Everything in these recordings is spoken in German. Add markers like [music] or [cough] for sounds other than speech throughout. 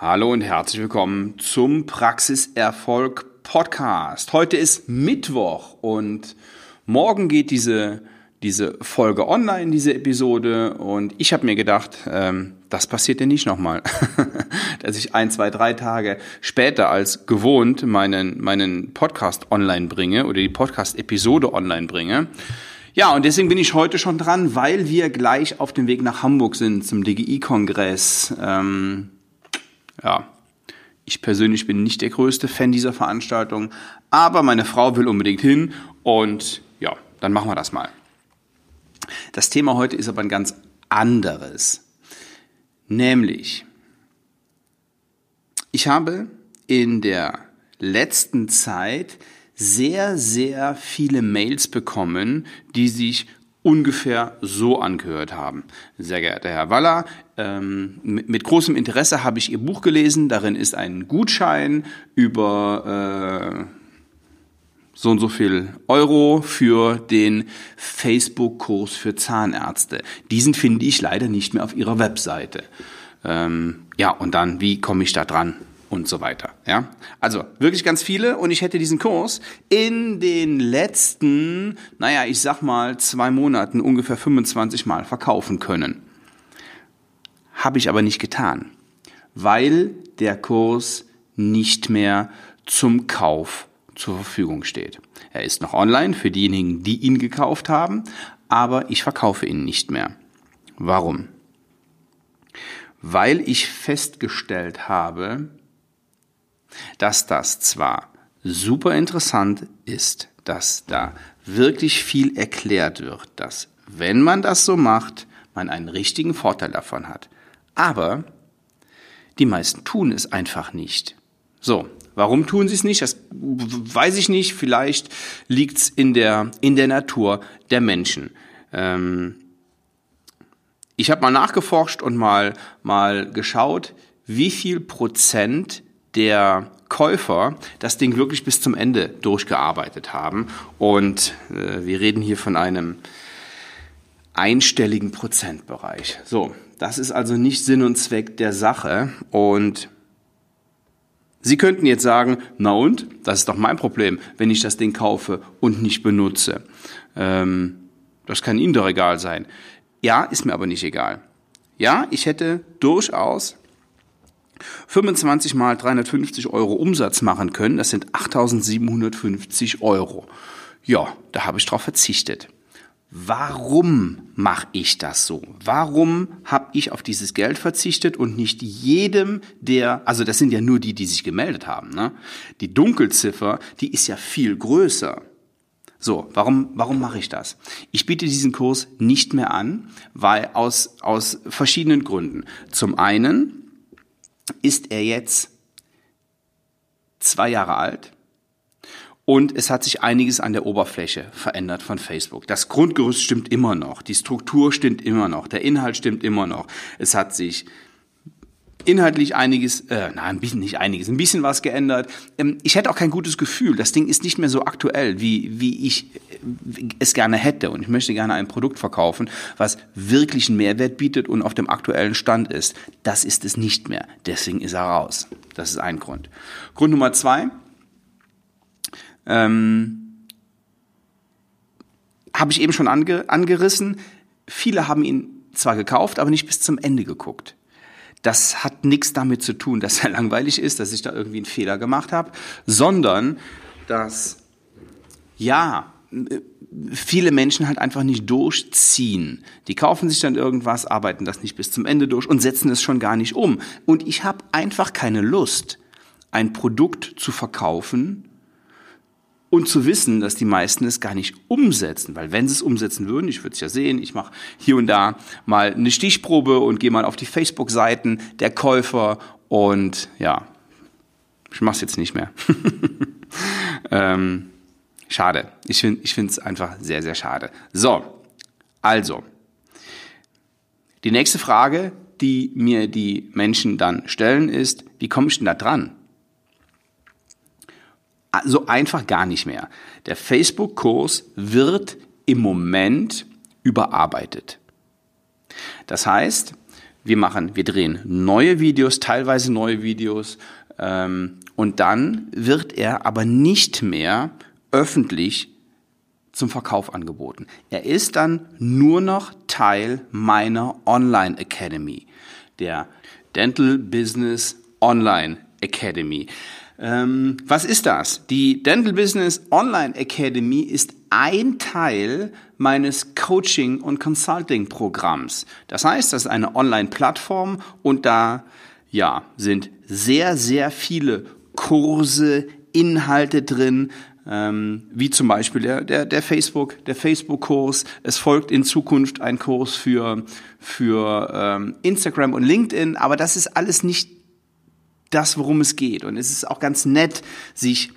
Hallo und herzlich willkommen zum Praxiserfolg Podcast. Heute ist Mittwoch und morgen geht diese, diese Folge online, diese Episode. Und ich habe mir gedacht, ähm, das passiert ja nicht nochmal, [laughs] dass ich ein, zwei, drei Tage später als gewohnt meinen, meinen Podcast online bringe oder die Podcast-Episode online bringe. Ja, und deswegen bin ich heute schon dran, weil wir gleich auf dem Weg nach Hamburg sind zum DGI-Kongress. Ähm, ja, ich persönlich bin nicht der größte Fan dieser Veranstaltung, aber meine Frau will unbedingt hin und ja, dann machen wir das mal. Das Thema heute ist aber ein ganz anderes. Nämlich, ich habe in der letzten Zeit sehr, sehr viele Mails bekommen, die sich ungefähr so angehört haben. Sehr geehrter Herr Waller, ähm, mit, mit, großem Interesse habe ich Ihr Buch gelesen. Darin ist ein Gutschein über äh, so und so viel Euro für den Facebook-Kurs für Zahnärzte. Diesen finde ich leider nicht mehr auf Ihrer Webseite. Ähm, ja, und dann, wie komme ich da dran? Und so weiter. Ja, also wirklich ganz viele und ich hätte diesen Kurs in den letzten, naja, ich sag mal zwei Monaten ungefähr 25 Mal verkaufen können. Habe ich aber nicht getan, weil der Kurs nicht mehr zum Kauf zur Verfügung steht. Er ist noch online für diejenigen, die ihn gekauft haben, aber ich verkaufe ihn nicht mehr. Warum? Weil ich festgestellt habe, dass das zwar super interessant ist, dass da wirklich viel erklärt wird, dass wenn man das so macht, man einen richtigen Vorteil davon hat. Aber die meisten tun es einfach nicht. So, warum tun sie es nicht? Das weiß ich nicht. Vielleicht liegt es in der, in der Natur der Menschen. Ähm ich habe mal nachgeforscht und mal, mal geschaut, wie viel Prozent der Käufer das Ding wirklich bis zum Ende durchgearbeitet haben. Und äh, wir reden hier von einem einstelligen Prozentbereich. So, das ist also nicht Sinn und Zweck der Sache. Und Sie könnten jetzt sagen, na und, das ist doch mein Problem, wenn ich das Ding kaufe und nicht benutze. Ähm, das kann Ihnen doch egal sein. Ja, ist mir aber nicht egal. Ja, ich hätte durchaus 25 mal 350 Euro Umsatz machen können, das sind 8750 Euro. Ja, da habe ich drauf verzichtet. Warum mache ich das so? Warum habe ich auf dieses Geld verzichtet und nicht jedem, der, also das sind ja nur die, die sich gemeldet haben. Ne? Die Dunkelziffer, die ist ja viel größer. So, warum, warum mache ich das? Ich biete diesen Kurs nicht mehr an, weil aus, aus verschiedenen Gründen. Zum einen, ist er jetzt zwei Jahre alt und es hat sich einiges an der Oberfläche verändert von Facebook. Das Grundgerüst stimmt immer noch, die Struktur stimmt immer noch, der Inhalt stimmt immer noch. Es hat sich inhaltlich einiges, äh, nein, ein bisschen nicht einiges, ein bisschen was geändert. Ähm, ich hätte auch kein gutes Gefühl. Das Ding ist nicht mehr so aktuell, wie, wie ich es gerne hätte. Und ich möchte gerne ein Produkt verkaufen, was wirklich einen Mehrwert bietet und auf dem aktuellen Stand ist. Das ist es nicht mehr. Deswegen ist er raus. Das ist ein Grund. Grund Nummer zwei. Ähm, habe ich eben schon ange, angerissen. Viele haben ihn zwar gekauft, aber nicht bis zum Ende geguckt. Das hat nichts damit zu tun, dass er [laughs] langweilig ist, dass ich da irgendwie einen Fehler gemacht habe, sondern dass, ja, viele Menschen halt einfach nicht durchziehen. Die kaufen sich dann irgendwas, arbeiten das nicht bis zum Ende durch und setzen es schon gar nicht um. Und ich habe einfach keine Lust, ein Produkt zu verkaufen, und zu wissen, dass die meisten es gar nicht umsetzen, weil wenn sie es umsetzen würden, ich würde es ja sehen, ich mache hier und da mal eine Stichprobe und gehe mal auf die Facebook-Seiten der Käufer und ja, ich mache es jetzt nicht mehr. [laughs] ähm, schade. Ich finde ich finde es einfach sehr, sehr schade. So, also, die nächste Frage, die mir die Menschen dann stellen, ist, wie komme ich denn da dran? so einfach gar nicht mehr. Der Facebook-Kurs wird im Moment überarbeitet. Das heißt, wir machen, wir drehen neue Videos, teilweise neue Videos, ähm, und dann wird er aber nicht mehr öffentlich zum Verkauf angeboten. Er ist dann nur noch Teil meiner Online Academy, der Dental Business Online Academy. Ähm, was ist das? Die Dental Business Online Academy ist ein Teil meines Coaching- und Consulting-Programms. Das heißt, das ist eine Online-Plattform und da ja, sind sehr, sehr viele Kurse, Inhalte drin, ähm, wie zum Beispiel der, der, der Facebook, der Facebook-Kurs. Es folgt in Zukunft ein Kurs für, für ähm, Instagram und LinkedIn, aber das ist alles nicht das, worum es geht. Und es ist auch ganz nett, sich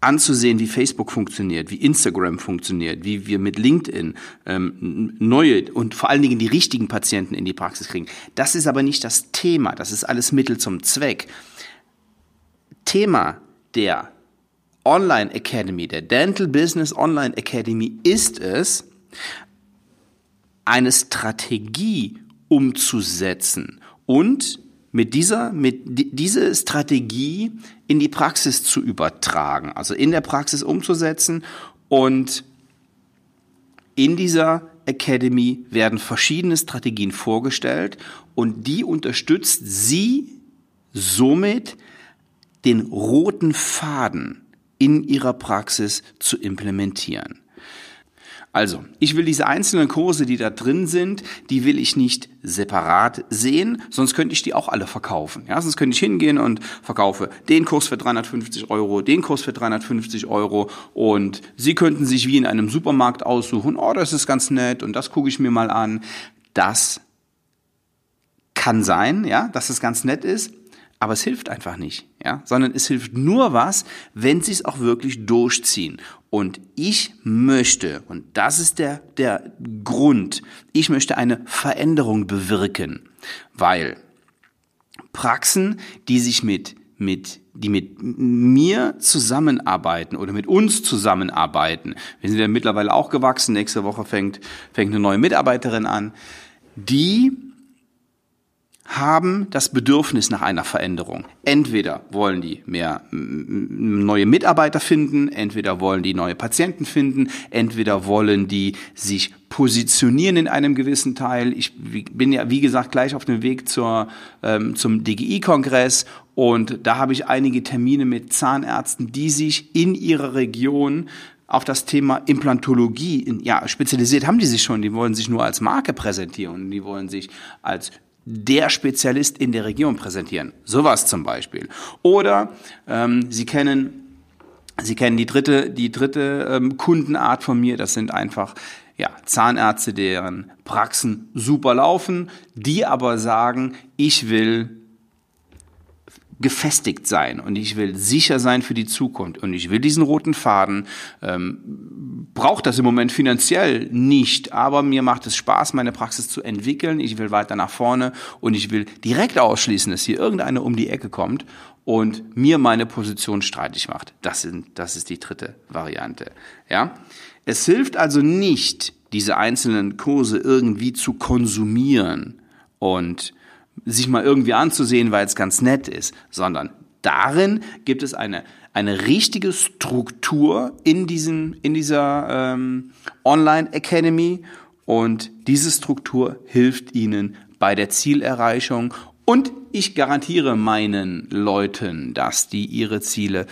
anzusehen, wie Facebook funktioniert, wie Instagram funktioniert, wie wir mit LinkedIn ähm, neue und vor allen Dingen die richtigen Patienten in die Praxis kriegen. Das ist aber nicht das Thema, das ist alles Mittel zum Zweck. Thema der Online Academy, der Dental Business Online Academy ist es, eine Strategie umzusetzen und mit dieser, mit diese Strategie in die Praxis zu übertragen, also in der Praxis umzusetzen und in dieser Academy werden verschiedene Strategien vorgestellt und die unterstützt sie somit den roten Faden in ihrer Praxis zu implementieren. Also, ich will diese einzelnen Kurse, die da drin sind, die will ich nicht separat sehen, sonst könnte ich die auch alle verkaufen. Ja, sonst könnte ich hingehen und verkaufe den Kurs für 350 Euro, den Kurs für 350 Euro und Sie könnten sich wie in einem Supermarkt aussuchen, oh, das ist ganz nett und das gucke ich mir mal an. Das kann sein, ja, dass es ganz nett ist, aber es hilft einfach nicht, ja, sondern es hilft nur was, wenn sie es auch wirklich durchziehen. Und ich möchte, und das ist der, der Grund, ich möchte eine Veränderung bewirken, weil Praxen, die sich mit, mit, die mit mir zusammenarbeiten oder mit uns zusammenarbeiten, wir sind ja mittlerweile auch gewachsen, nächste Woche fängt, fängt eine neue Mitarbeiterin an, die haben das Bedürfnis nach einer Veränderung. Entweder wollen die mehr neue Mitarbeiter finden, entweder wollen die neue Patienten finden, entweder wollen die sich positionieren in einem gewissen Teil. Ich bin ja, wie gesagt, gleich auf dem Weg zur, ähm, zum DGI-Kongress und da habe ich einige Termine mit Zahnärzten, die sich in ihrer Region auf das Thema Implantologie, ja, spezialisiert haben die sich schon, die wollen sich nur als Marke präsentieren, die wollen sich als der Spezialist in der Region präsentieren. Sowas zum Beispiel. Oder ähm, Sie kennen Sie kennen die dritte, die dritte ähm, Kundenart von mir. Das sind einfach ja, Zahnärzte, deren Praxen super laufen, die aber sagen, ich will gefestigt sein und ich will sicher sein für die Zukunft und ich will diesen roten Faden. Ähm, braucht das im Moment finanziell nicht, aber mir macht es Spaß, meine Praxis zu entwickeln. Ich will weiter nach vorne und ich will direkt ausschließen, dass hier irgendeiner um die Ecke kommt und mir meine Position streitig macht. Das, sind, das ist die dritte Variante. Ja, es hilft also nicht, diese einzelnen Kurse irgendwie zu konsumieren und sich mal irgendwie anzusehen, weil es ganz nett ist, sondern darin gibt es eine, eine richtige Struktur in, diesem, in dieser ähm, Online Academy und diese Struktur hilft Ihnen bei der Zielerreichung und ich garantiere meinen Leuten, dass die ihre Ziele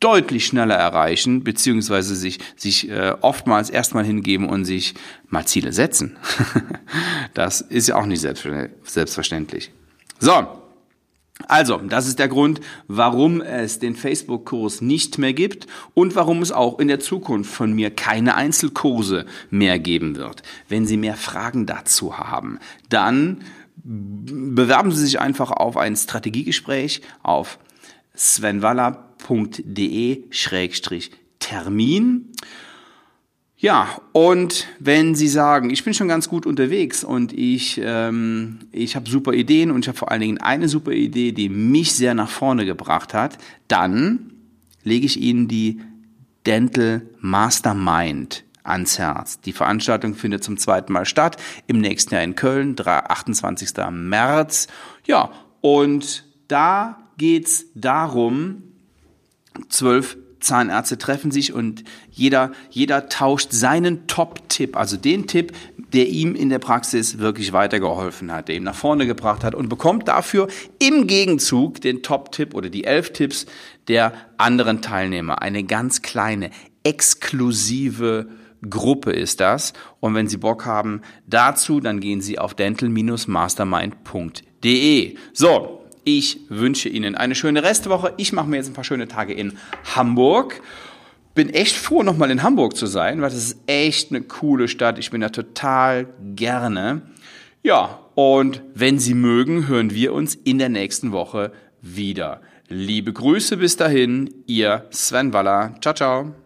deutlich schneller erreichen, beziehungsweise sich, sich äh, oftmals erstmal hingeben und sich mal Ziele setzen. [laughs] das ist ja auch nicht selbstverständlich. So, also, das ist der Grund, warum es den Facebook-Kurs nicht mehr gibt und warum es auch in der Zukunft von mir keine Einzelkurse mehr geben wird. Wenn Sie mehr Fragen dazu haben, dann bewerben Sie sich einfach auf ein Strategiegespräch auf svenwaller.de-termin. Ja, und wenn Sie sagen, ich bin schon ganz gut unterwegs und ich, ähm, ich habe super Ideen und ich habe vor allen Dingen eine super Idee, die mich sehr nach vorne gebracht hat, dann lege ich Ihnen die Dental Mastermind ans Herz. Die Veranstaltung findet zum zweiten Mal statt, im nächsten Jahr in Köln, 28. März. Ja, und da geht's darum, zwölf Zahnärzte treffen sich und jeder, jeder tauscht seinen Top-Tipp, also den Tipp, der ihm in der Praxis wirklich weitergeholfen hat, der ihm nach vorne gebracht hat und bekommt dafür im Gegenzug den Top-Tipp oder die elf Tipps der anderen Teilnehmer. Eine ganz kleine, exklusive Gruppe ist das. Und wenn Sie Bock haben dazu, dann gehen Sie auf dental-mastermind.de. So, ich wünsche Ihnen eine schöne Restwoche. Ich mache mir jetzt ein paar schöne Tage in Hamburg. Bin echt froh, nochmal in Hamburg zu sein, weil das ist echt eine coole Stadt. Ich bin da total gerne. Ja, und wenn Sie mögen, hören wir uns in der nächsten Woche wieder. Liebe Grüße bis dahin, Ihr Sven Waller. Ciao, ciao.